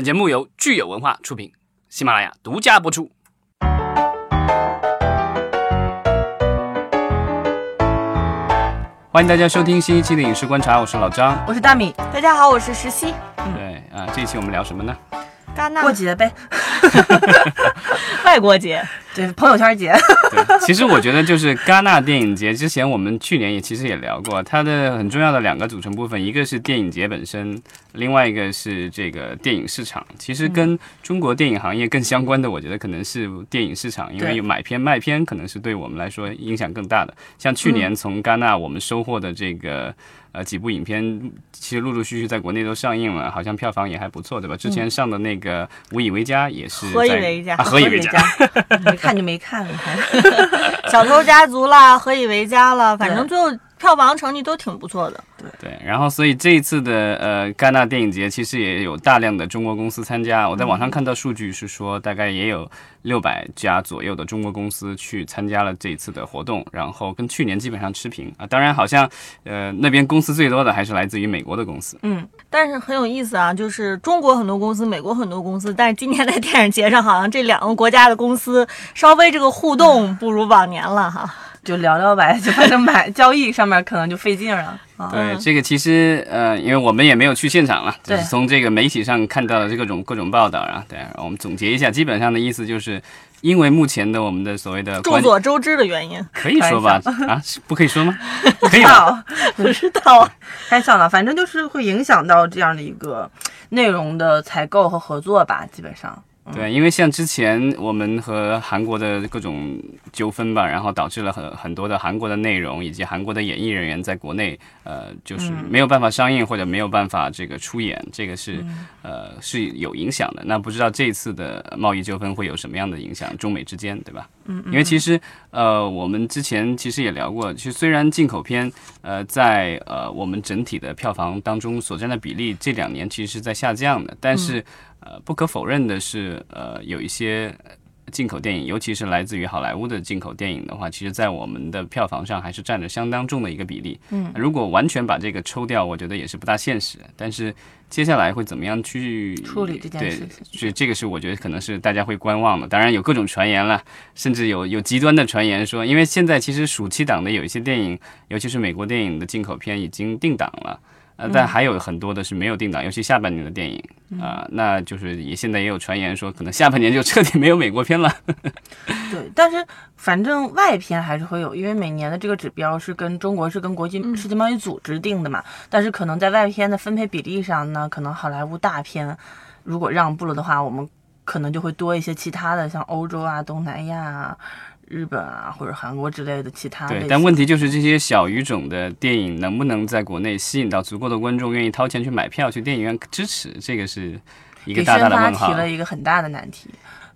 本节目由聚友文化出品，喜马拉雅独家播出。欢迎大家收听新一期的《影视观察》，我是老张。我是大米，大家好，我是石溪。对啊，这一期我们聊什么呢？戛纳过节呗，外国节，对，朋友圈节。对，其实我觉得就是戛纳电影节，之前我们去年也其实也聊过，它的很重要的两个组成部分，一个是电影节本身，另外一个是这个电影市场。其实跟中国电影行业更相关的，我觉得可能是电影市场，因为有买片卖片，可能是对我们来说影响更大的。像去年从戛纳我们收获的这个。呃，几部影片其实陆陆续续在国内都上映了，好像票房也还不错，对吧？之前上的那个《无以为家》也是何以为家啊，何以为家。没看就没看。小偷家族啦，何以为家了，反正对最后票房成绩都挺不错的。对对，然后所以这一次的呃戛纳电影节其实也有大量的中国公司参加。我在网上看到数据是说，大概也有六百家左右的中国公司去参加了这一次的活动，然后跟去年基本上持平啊。当然，好像呃那边公司最多的还是来自于美国的公司。嗯，但是很有意思啊，就是中国很多公司，美国很多公司，但是今年在电影节上，好像这两个国家的公司稍微这个互动不如往年了哈。就聊聊呗，就反正买交易上面可能就费劲了。啊，对，这个其实呃，因为我们也没有去现场了，只是从这个媒体上看到的这各种各种报道啊。对，我们总结一下，基本上的意思就是，因为目前的我们的所谓的众所周知的原因，可以说吧？啊，不可以说吗？可以吧？不知道啊。开笑了，反正就是会影响到这样的一个内容的采购和合作吧，基本上。对，因为像之前我们和韩国的各种纠纷吧，然后导致了很很多的韩国的内容以及韩国的演艺人员在国内，呃，就是没有办法上映或者没有办法这个出演，这个是、呃是有影响的。那不知道这次的贸易纠纷会有什么样的影响，中美之间，对吧？嗯，因为其实呃我们之前其实也聊过，其实虽然进口片呃在呃我们整体的票房当中所占的比例这两年其实是在下降的，但是。呃，不可否认的是，呃，有一些进口电影，尤其是来自于好莱坞的进口电影的话，其实在我们的票房上还是占着相当重的一个比例。嗯，如果完全把这个抽掉，我觉得也是不大现实。但是接下来会怎么样去处理这件事情对，所以这个是我觉得可能是大家会观望的。当然有各种传言了，甚至有有极端的传言说，因为现在其实暑期档的有一些电影，尤其是美国电影的进口片已经定档了。呃，但还有很多的是没有定档，尤其下半年的电影啊、那就是也现在也有传言说，可能下半年就彻底没有美国片了。对，但是反正外片还是会有，因为每年的这个指标是跟中国是跟国际世界贸易组织定的嘛。但是可能在外片的分配比例上呢，可能好莱坞大片如果让步了的话，我们可能就会多一些其他的，像欧洲啊、东南亚啊、日本啊或者韩国之类的其他类对，但问题就是这些小语种的电影能不能在国内吸引到足够的观众，愿意掏钱去买票去电影院支持，这个是一个大大的问号。提了一个很大的难题。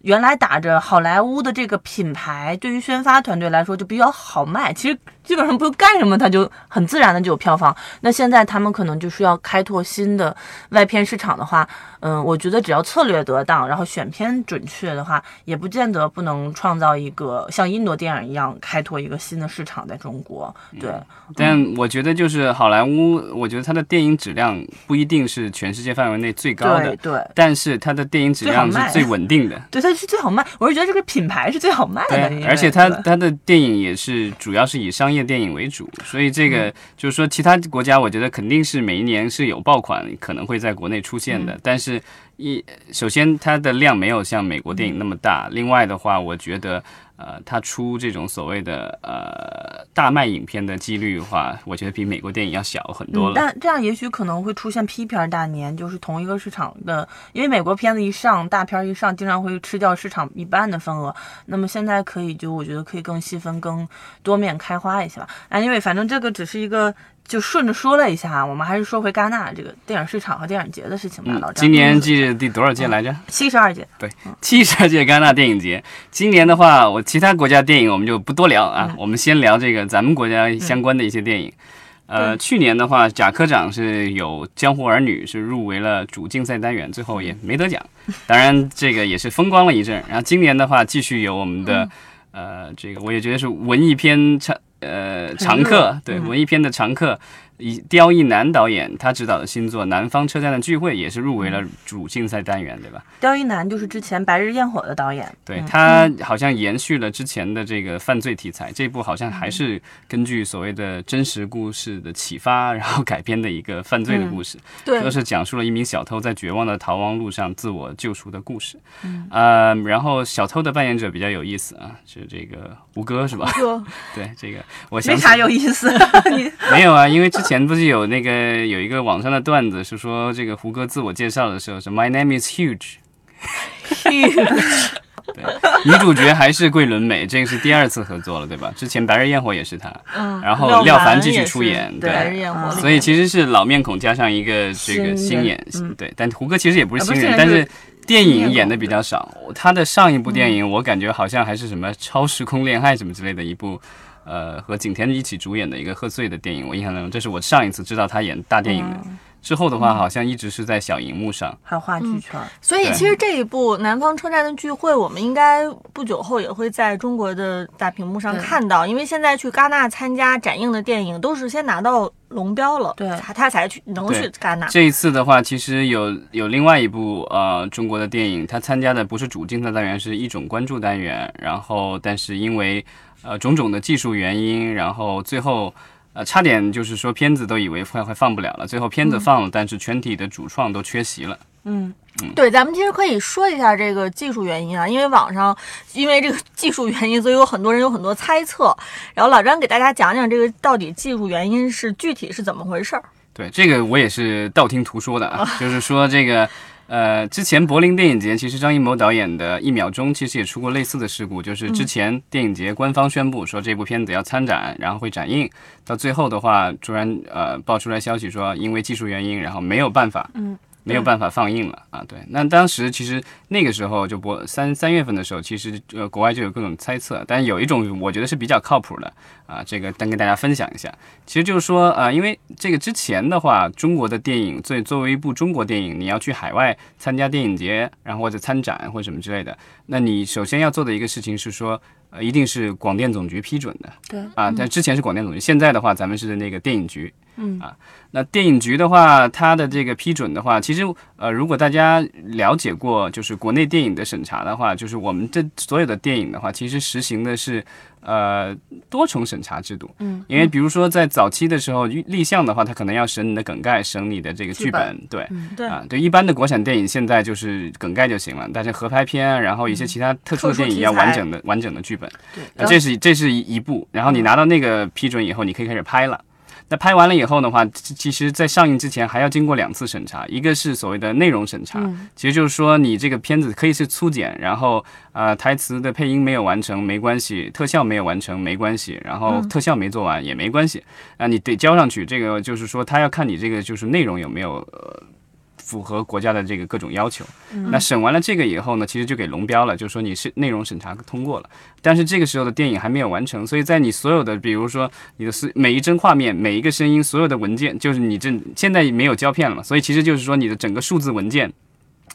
原来打着好莱坞的这个品牌，对于宣发团队来说就比较好卖。其实基本上不用干什么，它就很自然的就有票房。那现在他们可能就是要开拓新的外片市场的话，嗯，我觉得只要策略得当，然后选片准确的话，也不见得不能创造一个像印度电影一样开拓一个新的市场在中国。对，但我觉得就是好莱坞，我觉得它的电影质量不一定是全世界范围内最高的，对对但是它的电影质量是最稳定的。对，它是最好卖。我是觉得这个品牌是最好卖的，对，而且它对它的电影也是主要是以商业电影为主，所以这个就是说，其他国家我觉得肯定是每一年是有爆款可能会在国内出现的，但是一首先它的量没有像美国电影那么大，另外的话，我觉得呃，它出这种所谓的呃大卖影片的几率的话，我觉得比美国电影要小很多嗯，了。但这样也许可能会出现批片儿大年，就是同一个市场的，因为美国片子一上，大片儿一上，经常会吃掉市场一半的份额。那么现在可以就我觉得可以更细分、更多面开花一些吧。anyway，反正这个只是一个就顺着说了一下，我们还是说回戛纳这个电影市场和电影节的事情吧。嗯老，张，今年是第多少届来着？七十二届，对，七十二届戛纳电影节。今年的话，我其他国家电影我们就不多聊啊，嗯我们先聊这个咱们国家相关的一些电影。呃，去年的话，贾科长是有《江湖儿女》是入围了主竞赛单元，最后也没得奖。当然，这个也是风光了一阵。然后今年的话，继续有我们的、呃，这个我也觉得是文艺片常呃常客，对、嗯。文艺片的常客，以刁亦男导演他执导的新作《南方车站的聚会》也是入围了主竞赛单元，对吧？刁亦男就是之前《白日焰火》的导演，对他好像延续了之前的这个犯罪题材，这部好像还是根据所谓的真实故事的启发，然后改编的一个犯罪的故事，对都是讲述了一名小偷在绝望的逃亡路上自我救赎的故事。嗯，呃，然后小偷的扮演者比较有意思啊，是这个胡歌是吧？就 对，这个我想起没啥有意思。你没有啊，因为之前不是有那个有一个网上的段子是说这个胡歌自我介绍的时候是 My name is huge”。huge 对女主角还是桂纶镁，这个是第二次合作了，对吧？之前《白日焰火》也是她，嗯，然后廖凡继续出演对对白日焰火所以其实是老面孔加上一个这个新演，嗯对。但胡歌其实也不是新人，但是电影演的比较少。他的上一部电影我感觉好像还是什么《超时空恋爱》什么之类的一部。呃，和景甜一起主演的一个贺岁的电影，我印象当中，这是我上一次知道他演大电影的。之后的话，好像一直是在小荧幕上。还有话剧圈，所以其实这一部《南方车站的聚会》，我们应该不久后也会在中国的大屏幕上看到，因为现在去戛纳参加展映的电影都是先拿到龙标了，对他他才去能去戛纳。这一次的话，其实有有另外一部呃中国的电影，它参加的不是主竞赛单元，是一种关注单元。然后，但是因为呃种种的技术原因，然后最后呃差点就是说片子都以为快快放不了了，最后片子放了，但是全体的主创都缺席了。嗯，对，咱们其实可以说一下这个技术原因啊，因为网上因为这个 技术原因，所以有很多人有很多猜测。然后老张给大家讲讲这个到底技术原因是具体是怎么回事儿。对，这个我也是道听途说的啊，就是说这个。呃，之前柏林电影节其实张艺谋导演的《一秒钟》其实也出过类似的事故，就是之前电影节官方宣布说这部片子要参展，然后会展映，到最后的话突然呃爆出来消息说因为技术原因，然后没有办法，嗯，没有办法放映了啊。对，那当时其实那个时候就播三三月份的时候，其实呃国外就有各种猜测，但有一种我觉得是比较靠谱的啊，这个单跟大家分享一下。其实就是说，啊，因为这个之前的话，中国的电影作作为一部中国电影，你要去海外参加电影节，然后或者参展或者什么之类的，那你首先要做的一个事情是说，呃，一定是广电总局批准的对，啊。但之前是广电总局，现在的话咱们是那个电影局。嗯啊，那电影局的话，它的这个批准的话，其实呃，如果大家了解过，就是国内电影的审查的话，就是我们这所有的电影的话，其实实行的是呃多重审查制度。嗯，因为比如说在早期的时候立项的话，它可能要审你的梗概，审你的这个剧剧本本，对。对啊，对，一般的国产电影现在就是梗概就行了，但是合拍片，然后一些其他特殊的电影要完整的、完整的剧本。对，啊，这是这是一一步，然后你拿到那个批准以后，你可以开始拍了。那拍完了以后的话，其其实，在上映之前还要经过两次审查，一个是所谓的内容审查，嗯其实就是说你这个片子可以是粗剪，然后呃台词的配音没有完成没关系，特效没有完成没关系，然后特效没做完也没关系，啊、你得交上去。这个就是说他要看你这个就是内容有没有呃符合国家的这个各种要求。那审完了这个以后呢，其实就给龙标了，就是说你是内容审查通过了。但是这个时候的电影还没有完成，所以在你所有的，比如说你的是每一帧画面、每一个声音、所有的文件，就是你这现在没有胶片了嘛，所以其实就是说你的整个数字文件，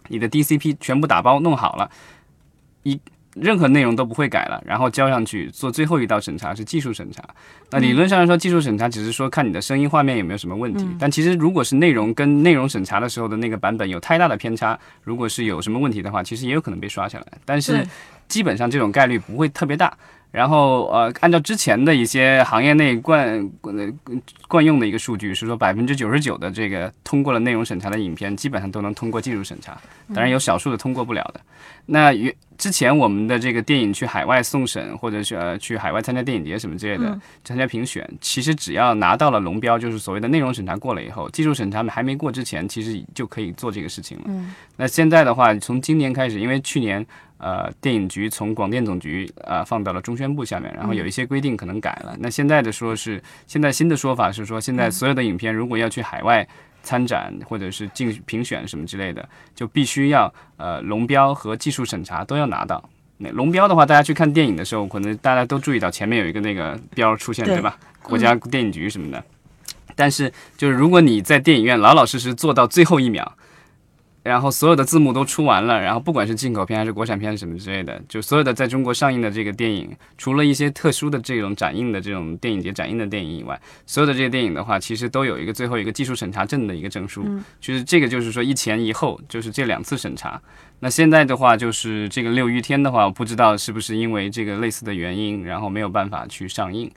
你的 DCP 全部打包弄好了，一任何内容都不会改了，然后交上去做最后一道审查是技术审查。那理论上来说，技术审查只是说看你的声音、画面有没有什么问题，但其实如果是内容跟内容审查的时候的那个版本有太大的偏差，如果是有什么问题的话，其实也有可能被刷下来。但是基本上这种概率不会特别大。然后呃，按照之前的一些行业内惯呃惯用的一个数据是说，百分之九十九的这个通过了内容审查的影片，基本上都能通过技术审查，当然有少数的通过不了的。那原之前我们的这个电影去海外送审，或者是呃去海外参加电影节什么之类的，参加评选，其实只要拿到了龙标，就是所谓的内容审查过了以后，技术审查还没过之前，其实就可以做这个事情了。嗯那现在的话，从今年开始，因为去年呃电影局从广电总局呃放到了中宣部下面，然后有一些规定可能改了。那现在的说是现在新的说法是说，现在所有的影片如果要去海外参展或者是竞评选什么之类的，就必须要呃龙标和技术审查都要拿到。那龙标的话，大家去看电影的时候，可能大家都注意到前面有一个那个标出现，对对吧？国家电影局什么的。但是就是如果你在电影院老老实实坐到最后一秒，然后所有的字幕都出完了，然后不管是进口片还是国产片什么之类的，就所有的在中国上映的这个电影，除了一些特殊的这种展映的这种电影节展映的电影以外，所有的这些电影的话，其实都有一个最后一个技术审查证的一个证书，就是这个就是说一前一后，就是这两次审查。那现在的话，就是这个六欲天的话，我不知道是不是因为这个类似的原因，然后没有办法去上映。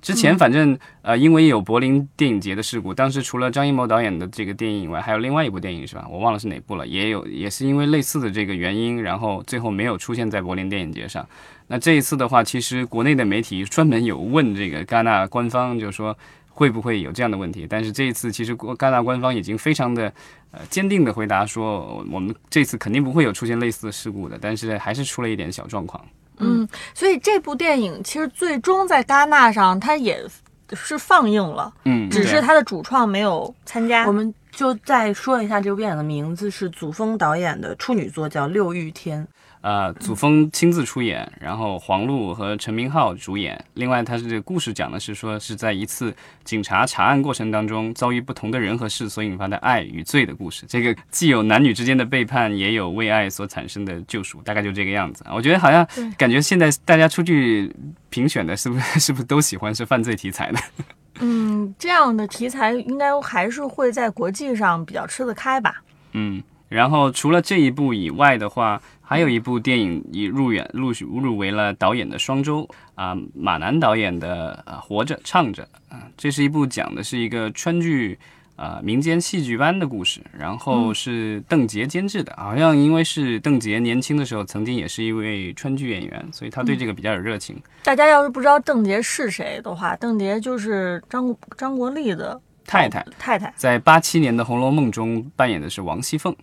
之前反正呃，因为有柏林电影节的事故，当时除了张艺谋导演的这个电影以外，还有另外一部电影是吧？我忘了是哪部了，也有也是因为类似的这个原因，然后最后没有出现在柏林电影节上。那这一次的话，其实国内的媒体专门有问这个戛纳官方，就是说会不会有这样的问题？但是这一次其实戛纳官方已经非常的呃坚定的回答说，我们这次肯定不会有出现类似的事故的，但是还是出了一点小状况。嗯，所以这部电影其实最终在戛纳上它也是放映了，嗯，只是它的主创没有参加。我们就再说一下这部电影的名字是祖峰导演的处女作，叫《六欲天》。呃，祖峰亲自出演，然后黄璐和陈明昊主演。另外，他是这个故事讲的是说是在一次警察查案过程当中，遭遇不同的人和事所引发的爱与罪的故事。这个既有男女之间的背叛，也有为爱所产生的救赎，大概就这个样子。我觉得好像感觉现在大家出去评选的是不是 是不是都喜欢是犯罪题材的？嗯，这样的题材应该还是会在国际上比较吃得开吧。嗯，然后除了这一部以外的话。还有一部电影已入选，陆续入围了导演的双周啊，马南导演的《活着唱着》啊，这是一部讲的是一个川剧啊民间戏剧班的故事，然后是邓婕监制的，好像因为是邓婕年轻的时候曾经也是一位川剧演员，所以他对这个比较有热情。大家要是不知道邓婕是谁的话，邓婕就是张张国立的太太，太太在八七年的《红楼梦》中扮演的是王熙凤。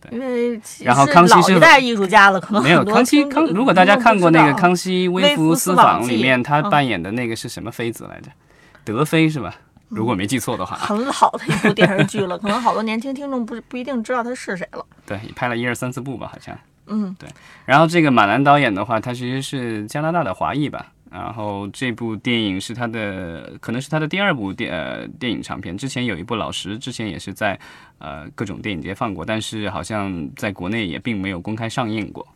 对，因为然后康熙是老一代艺术家了，可能没有康熙康。如果大家看过那个《康熙微服私访》里面，他扮演的那个是什么妃子来着？德妃是吧？如果没记错的话，很老的一部电视剧了，可能好多年轻听众不不一定知道他是谁了。对，拍了一二三四部吧，好像。嗯，对。然后这个马南导演的话，他其实是加拿大的华裔吧。然后这部电影是他的，可能是他的第二部电呃电影长片。之前有一部《老实》，之前也是在呃各种电影节放过，但是好像在国内也并没有公开上映过。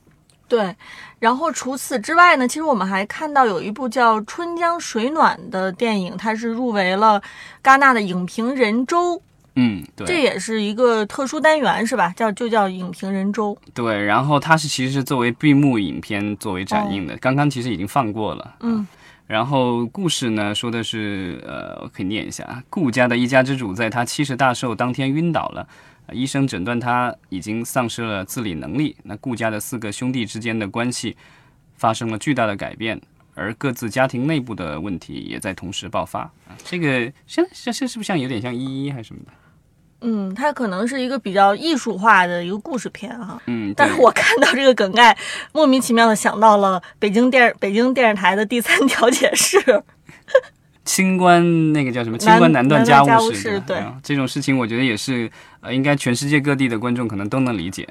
对。然后除此之外呢，其实我们还看到有一部叫《春江水暖》的电影，它是入围了戛纳的影评人周。嗯，对，这也是一个特殊单元，是吧？叫就叫影评人周。对，然后它是其实是作为闭幕影片作为展映的，刚刚其实已经放过了。嗯，然后故事呢说的是，呃，我可以念一下：顾家的一家之主在他七十大寿当天晕倒了，医生诊断他已经丧失了自理能力。那顾家的四个兄弟之间的关系发生了巨大的改变，而各自家庭内部的问题也在同时爆发。啊，这个像像像是不是像有点像一一还是什么的？嗯，它可能是一个比较艺术化的一个故事片哈。嗯，但是我看到这个梗概，莫名其妙的想到了北京电北京电视台的第三调解室，清官那个叫什么？清官难断家务事。对，这种事情我觉得也是呃，应该全世界各地的观众可能都能理解。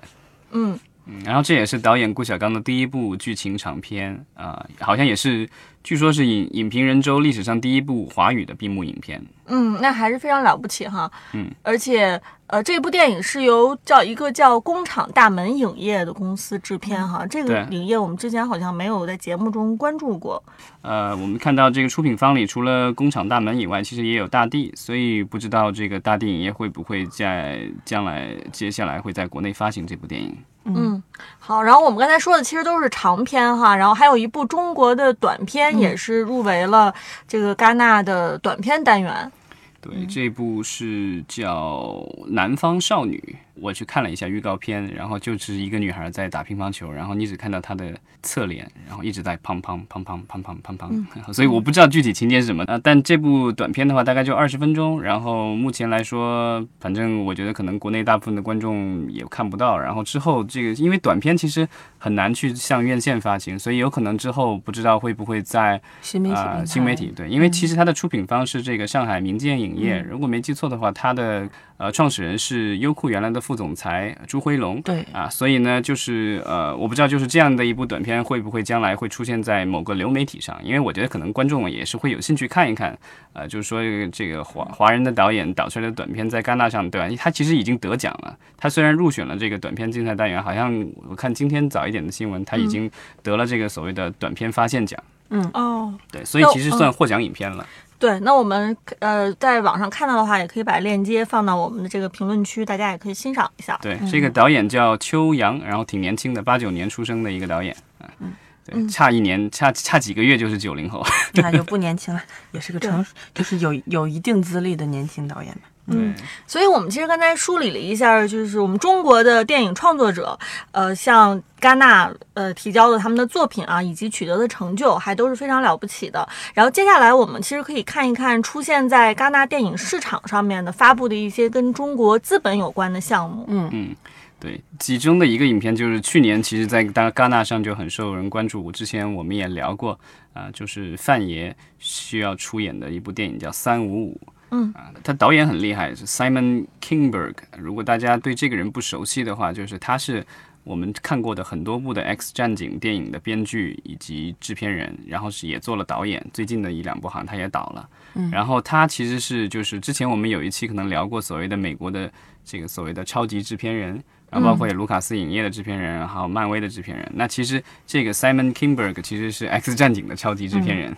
嗯嗯，然后这也是导演顾晓刚的第一部剧情长片啊，好像也是。据说是影影评人周历史上第一部华语的闭幕影片。嗯，那还是非常了不起哈。嗯，而且呃，这部电影是由叫一个叫工厂大门影业的公司制片哈。这个影业我们之前好像没有在节目中关注过。呃，我们看到这个出品方里除了工厂大门以外，其实也有大地，所以不知道这个大地影业会不会在将来接下来会在国内发行这部电影。嗯，好。然后我们刚才说的其实都是长片哈，然后还有一部中国的短片。也是入围了这个戛纳的短片单元。对，这部是叫《南方少女》。我去看了一下预告片，然后就是一个女孩在打乒乓球，然后你只看到她的侧脸，然后一直在砰砰砰砰砰砰砰砰，所以我不知道具体情节是什么啊。但这部短片的话，大概就二十分钟，然后目前来说，反正我觉得可能国内大部分的观众也看不到。然后之后这个，因为短片其实很难去向院线发行，所以有可能之后不知道会不会在新媒体新媒体对，因为其实它的出品方是这个上海民间影业，如果没记错的话，它的呃创始人是优酷原来的。副总裁朱辉龙。对啊，所以呢，就是呃，我不知道就是这样的一部短片会不会将来会出现在某个流媒体上，因为我觉得可能观众也是会有兴趣看一看，呃，就是说这个这个华华人的导演导出来的短片在戛纳上，对吧？他其实已经得奖了，他虽然入选了这个短片竞赛单元，好像我看今天早一点的新闻，他已经得了这个所谓的短片发现奖，嗯哦，对，所以其实算获奖影片了。对，那我们呃在网上看到的话，也可以把链接放到我们的这个评论区，大家也可以欣赏一下。对，这个导演叫秋阳，然后挺年轻的，八九年出生的一个导演嗯。对，差一年，差差几个月就是九零后。那就不年轻了，也是个成，就是有有一定资历的年轻导演吧。对，所以我们其实刚才梳理了一下，就是我们中国的电影创作者，呃，像戛纳呃提交的他们的作品啊，以及取得的成就，还都是非常了不起的。然后接下来我们其实可以看一看出现在戛纳电影市场上面的发布的一些跟中国资本有关的项目。嗯嗯对，其中的一个影片就是去年其实，在戛戛纳上就很受人关注。之前我们也聊过啊、就是范爷需要出演的一部电影叫《三五五》。嗯啊，他导演很厉害，是 Simon Kingberg。如果大家对这个人不熟悉的话，就是他是我们看过的很多部的《X 战警》电影的编剧以及制片人，然后是也做了导演。最近的一两部好像他也导了。嗯，然后他其实是就是之前我们有一期可能聊过所谓的美国的这个所谓的超级制片人。然后包括有卢卡斯影业的制片人，还有漫威的制片人。那其实这个 Simon Kingberg 其实是 X 战警的超级制片人。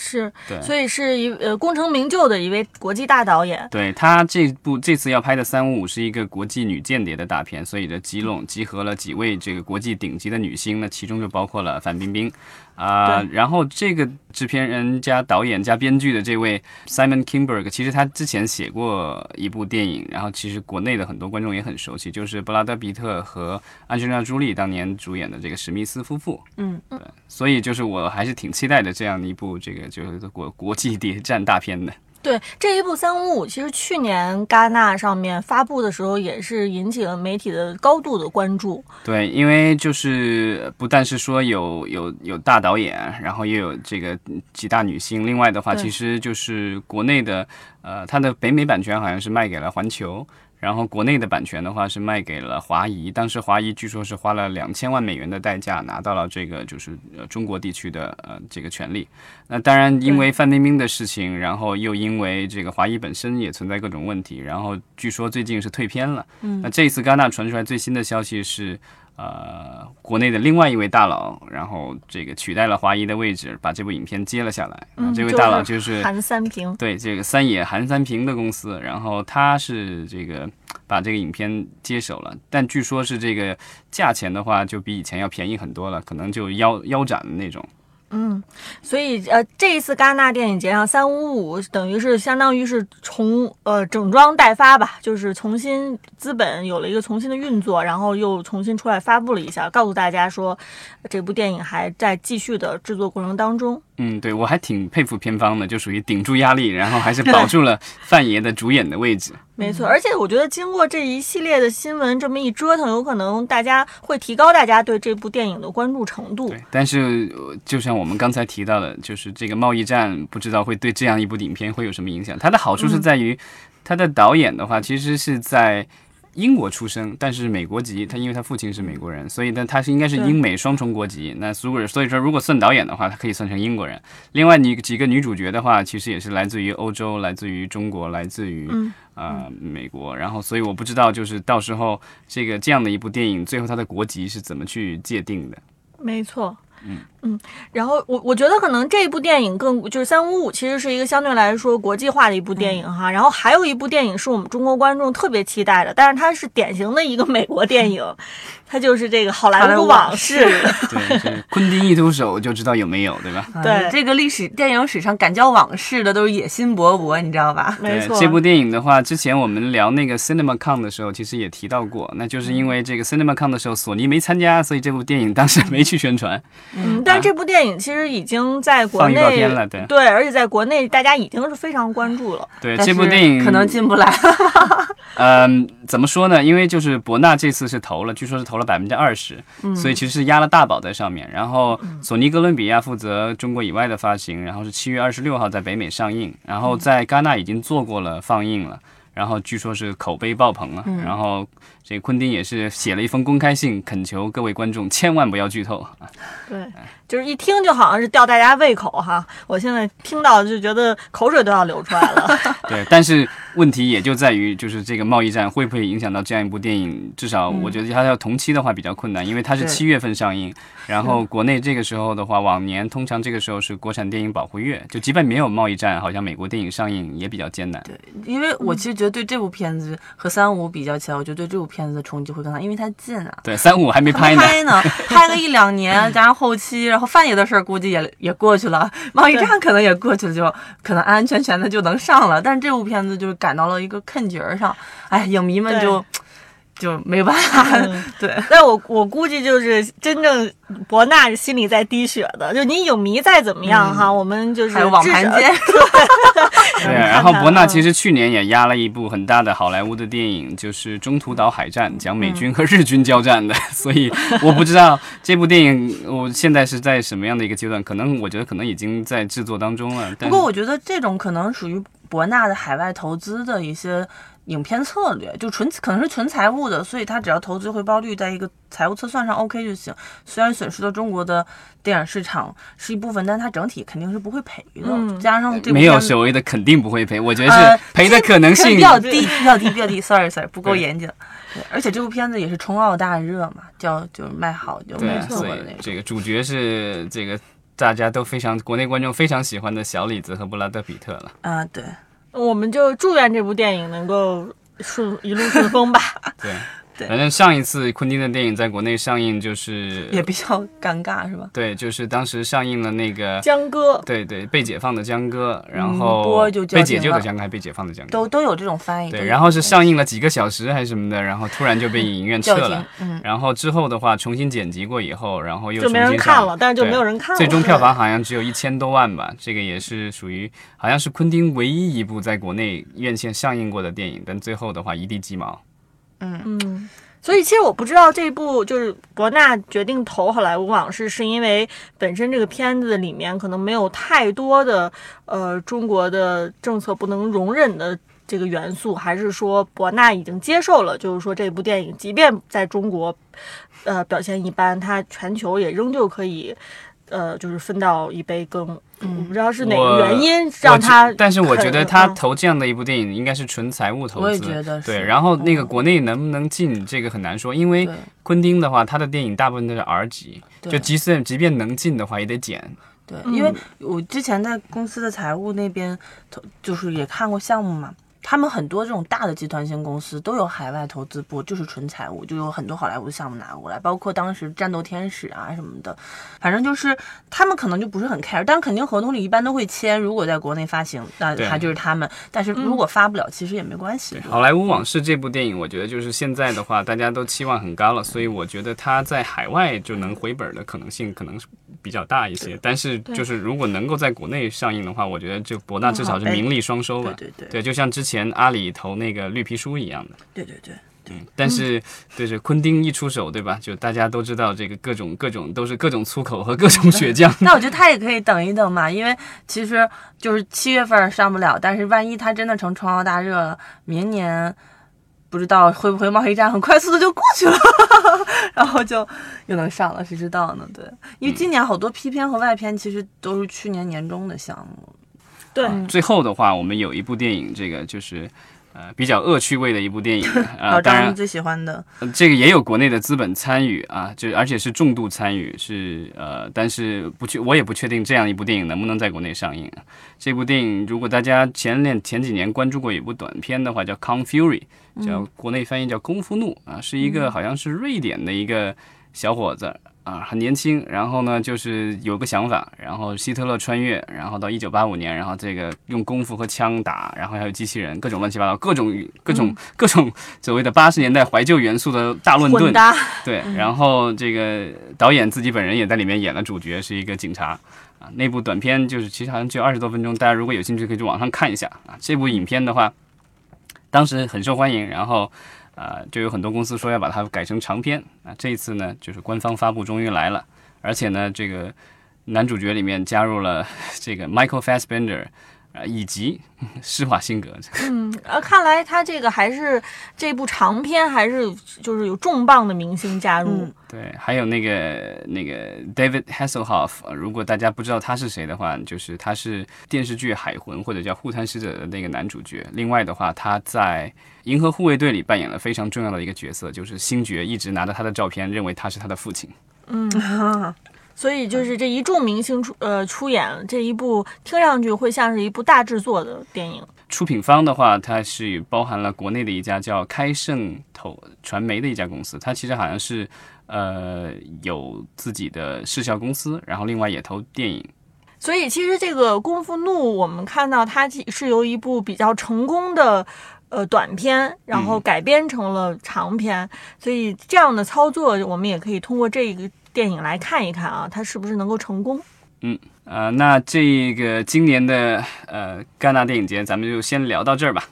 是，对所以是一呃功成名就的一位国际大导演。对他这部这次要拍的《三五五》是一个国际女间谍的大片，所以呢集拢集合了几位这个国际顶级的女星，那其中就包括了范冰冰啊、对然后这个制片人加导演加编剧的这位 Simon Kingberg，其实他之前写过一部电影，然后其实国内的很多观众也很熟悉，就是布拉德皮特和安吉丽娜朱莉当年主演的这个史密斯夫妇。嗯，对，所以就是我还是挺期待的这样的一部这个就是国国际谍战大片的。对这一部《三五五》，其实去年戛纳上面发布的时候，也是引起了媒体的高度的关注。对，因为就是不但是说有有有大导演，然后也有这个几大女星，另外的话，其实就是国内的呃，它的北美版权好像是卖给了环球。然后国内的版权的话是卖给了华谊，当时华谊据说是花了两千万美元的代价拿到了这个就是呃中国地区的呃这个权利。那当然因为范冰冰的事情，然后又因为这个华谊本身也存在各种问题，然后据说最近是退片了。嗯，那这一次戛纳传出来最新的消息是。呃，国内的另外一位大佬，然后这个取代了华谊的位置，把这部影片接了下来。嗯，这位大佬就是韩三平。对这个三野韩三平的公司，然后他是这个把这个影片接手了，但据说是这个价钱的话，就比以前要便宜很多了，可能就腰腰斩的那种。嗯，所以呃，这一次戛纳电影节上三五五等于是相当于是重呃整装待发吧，就是重新资本有了一个重新的运作，然后又重新出来发布了一下，告诉大家说这部电影还在继续的制作过程当中。嗯，对我还挺佩服片方的，就属于顶住压力，然后还是保住了 范爷的主演的位置。没错，而且我觉得经过这一系列的新闻这么一折腾，有可能大家会提高大家对这部电影的关注程度。对，但是呃就像我们刚才提到的，就是这个贸易战，不知道会对这样一部影片会有什么影响。它的好处是在于，它的导演的话其实是在英国出生，但是美国籍。他因为他父亲是美国人，所以呢他是应该是英美双重国籍。那如果所以说如果算导演的话，他可以算成英国人。另外你几个女主角的话，其实也是来自于欧洲，来自于中国，来自于啊呃美国。然后所以我不知道就是到时候这个这样的一部电影，最后它的国籍是怎么去界定的。没错。嗯然后我我觉得可能这一部电影更就是三五五，其实是一个相对来说国际化的一部电影哈。然后还有一部电影是我们中国观众特别期待的，但是它是典型的一个美国电影，它就是这个《好莱坞往事》。对，对昆汀一出手就知道有没有，对吧？对嗯这个历史电影史上敢叫往事的都是野心勃勃，你知道吧？没错，这部电影的话，之前我们聊那个 CinemaCon 的时候，其实也提到过，那就是因为这个 CinemaCon 的时候，索尼没参加，所以这部电影当时没去宣传，嗯，但是这部电影其实已经在国内片了，对对，而且在国内大家已经是非常关注了。对，这部电影可能进不来。嗯，怎么说呢？因为就是博纳这次是投了，据说是投了百分之二十，所以其实是压了大宝在上面。然后索尼哥伦比亚负责中国以外的发行，然后是七月二十六号在北美上映，然后在戛纳已经做过了放映了。然后据说是口碑爆棚了，然后这个昆汀也是写了一封公开信，恳求各位观众千万不要剧透。对，就是一听就好像是吊大家胃口哈。我现在听到就觉得口水都要流出来了。对，但是问题也就在于，就是这个贸易战会不会影响到这样一部电影？至少我觉得它要同期的话比较困难，因为它是对七月份上映，然后国内这个时候的话，往年通常这个时候是国产电影保护月，就即便没有贸易战，好像美国电影上映也比较艰难。对，因为我其实觉得对这部片子和三五比较起来，我觉得对这部片子的冲击会更大，因为它近啊。对，三五还没拍呢。拍呢，拍个一两年，加上后期，然后范爷的事儿估计也也过去了，贸易战可能也过去了，就可能安安全全的就能上了。但是这部片子就是赶到了一个坑角儿上，哎，影迷们就 就没办法，嗯对。但我我估计就是真正伯纳心里在滴血的，就你影迷再怎么样哈，我们就是还有网盘街，对，然后看伯纳嗯其实去年也压了一部很大的好莱坞的电影，就是《中途岛海战》，讲美军和日军交战的。所以我不知道这部电影我现在是在什么样的一个阶段，可能我觉得可能已经在制作当中了。不过我觉得这种可能属于博纳的海外投资的一些影片策略，就纯可能是纯财务的，所以他只要投资回报率在一个财务测算上 OK 就行。虽然损失了中国的电影市场是一部分，但它整体肯定是不会赔的。嗯加上这部没有所谓的肯定不会赔，我觉得呃是赔的可能性比。较低，比较低，比较低。Sorry Sorry，不够严谨。对，而且这部片子也是冲奥大热嘛，叫就是卖好就对没，错的那个。这个主角是这个大家都非常国内观众非常喜欢的小李子和布拉德皮特了。啊，对，我们就祝愿这部电影能够顺一路顺风吧。对。对反正上一次昆汀的电影在国内上映就是也比较尴尬是吧？对，就是当时上映了那个江歌，对对，被解放的江歌，然嗯后被解救的江歌，还被解放的江歌。都都有这种翻译。对，然后是上映了几个小时还是什么的，然后突然就被影院撤了。，嗯，然后之后的话，重新剪辑过以后，然后又就没人看了，但是就没有人看了。最终票房好像只有一千多万吧，这个也是属于好像是昆汀唯一一部在国内院线上映过的电影，但最后的话一地鸡毛。嗯，所以其实我不知道这部就是伯纳决定投《好莱坞往事》，是因为本身这个片子里面可能没有太多的呃中国的政策不能容忍的这个元素，还是说伯纳已经接受了，就是说这部电影即便在中国呃表现一般，它全球也仍旧可以。呃，就是分到一杯羹，我不知道是哪个原因让他，但是我觉得他嗯投这样的一部电影应该是纯财务投资。我也觉得是对，然后那个嗯国内能不能进这个很难说，因为昆汀的话，他的电影大部分都是 R 级，对就即使即便能进的话，也得减。对，嗯因为我之前在公司的财务那边投，就是也看过项目嘛。他们很多这种大的集团性公司都有海外投资部，就是纯财务，就有很多好莱坞的项目拿过来，包括当时《战斗天使》啊什么的，反正就是他们可能就不是很 care，但肯定合同里一般都会签，如果在国内发行，那他就是他们，但是如果发不了，其实也没关系。《好莱坞往事》这部电影，我觉得就是现在的话，大家都期望很高了，所以我觉得它在海外就能回本的可能性可能是比较大一些。但是就是如果能够在国内上映的话，我觉得就博纳至少是名利双收吧。对对对对，就像之前阿里投那个绿皮书一样的。对对对，嗯，但是就是昆汀一出手，对吧？就大家都知道这个各种各种都是各种粗口和各种血浆。那我觉得他也可以等一等嘛，因为其实就是七月份上不了，但是万一他真的成冲奥大热了，明年不知道会不会贸易战很快速的就过去了，然后就又能上了，谁知道呢？对，因为今年好多批片和外片其实都是去年年中的项目。对，最后的话，我们有一部电影，这个就是。呃，比较恶趣味的一部电影呃，当然张最喜欢的，呃这个也有国内的资本参与啊，就而且是重度参与，是呃，但是不确我也不确定这样一部电影能不能在国内上映啊。这部电影如果大家前年前几年关注过一部短片的话，叫《Kong Fury》，叫国内翻译叫《功夫怒》啊，是一个好像是瑞典的一个小伙子。啊，很年轻，然后呢，就是有个想法，然后希特勒穿越，然后到一九八五年，然后这个用功夫和枪打，然后还有机器人，各种乱七八糟，各种各种、各种所谓的八十年代怀旧元素的大乱炖，对，然后这个导演自己本人也在里面演了主角，是一个警察啊。那部短片就是其实好像只有二十多分钟，大家如果有兴趣可以去网上看一下啊。这部影片的话，当时很受欢迎，然后啊就有很多公司说要把它改成长篇啊。这一次呢，就是官方发布终于来了，而且呢，这个男主角里面加入了 这个 Michael Fassbender。呃，以及 施瓦辛格。嗯，呃，看来他这个还是这部长片，还是就是有重磅的明星加入。嗯对，还有那个那个 David Hasselhoff，呃如果大家不知道他是谁的话，就是他是电视剧《海魂》或者叫《护滩使者》的那个男主角。另外的话，他在《银河护卫队》里扮演了非常重要的一个角色，就是星爵一直拿着他的照片，认为他是他的父亲。所以就是这一众明星出呃出演这一部，听上去会像是一部大制作的电影。出品方的话，它是包含了国内的一家叫开盛投传媒的一家公司，它其实好像是呃有自己的视效公司，然后另外也投电影。所以其实这个《功夫怒》，我们看到它其是由一部比较成功的呃短片，然后改编成了长片。所以这样的操作，我们也可以通过这个电影来看一看啊，它是不是能够成功。嗯呃，那这个今年的呃戛纳电影节，咱们就先聊到这儿吧。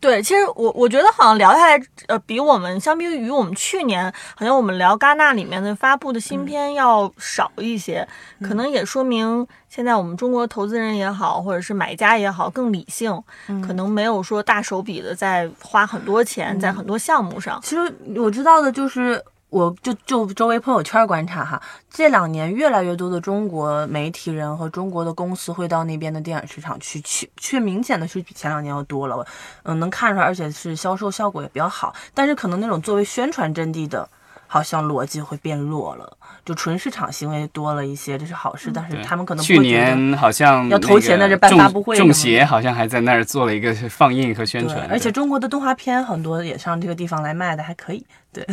对，其实我我觉得好像聊下来，呃，比我们相比于我们去年，好像我们聊戛纳里面的发布的新片要少一些，可能也说明现在我们中国投资人也好，或者是买家也好，更理性，可能没有说大手笔的在花很多钱在很多项目上。其实我知道的就是，我就就周围朋友圈观察哈，这两年越来越多的中国媒体人和中国的公司会到那边的电影市场去，去却明显的是比前两年要多了，嗯，能看出来，而且是销售效果也比较好。但是可能那种作为宣传阵地的，好像逻辑会变弱了，就纯市场行为多了一些，这是好事。但是他们可能不去会觉得年好像要投钱在这办发布会中协好像还在那儿做了一个放映和宣对传，，而且中国的动画片很多也上这个地方来卖的，还可以。对，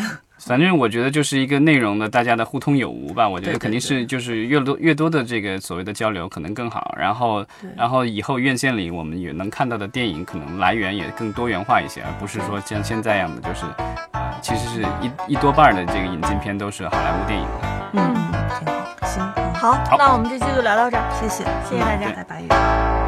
反正我觉得就是一个内容的大家的互通有无吧。我觉得肯定是就是越多越多的这个所谓的交流可能更好。然后然后以后院线里我们也能看到的电影可能来源也更多元化一些，而不是说像现在一样的就是啊、其实是一一多半儿的这个引进片都是好莱坞电影。嗯，挺好，行，好，那我们这期就聊到这儿，谢谢，谢谢大家拜拜。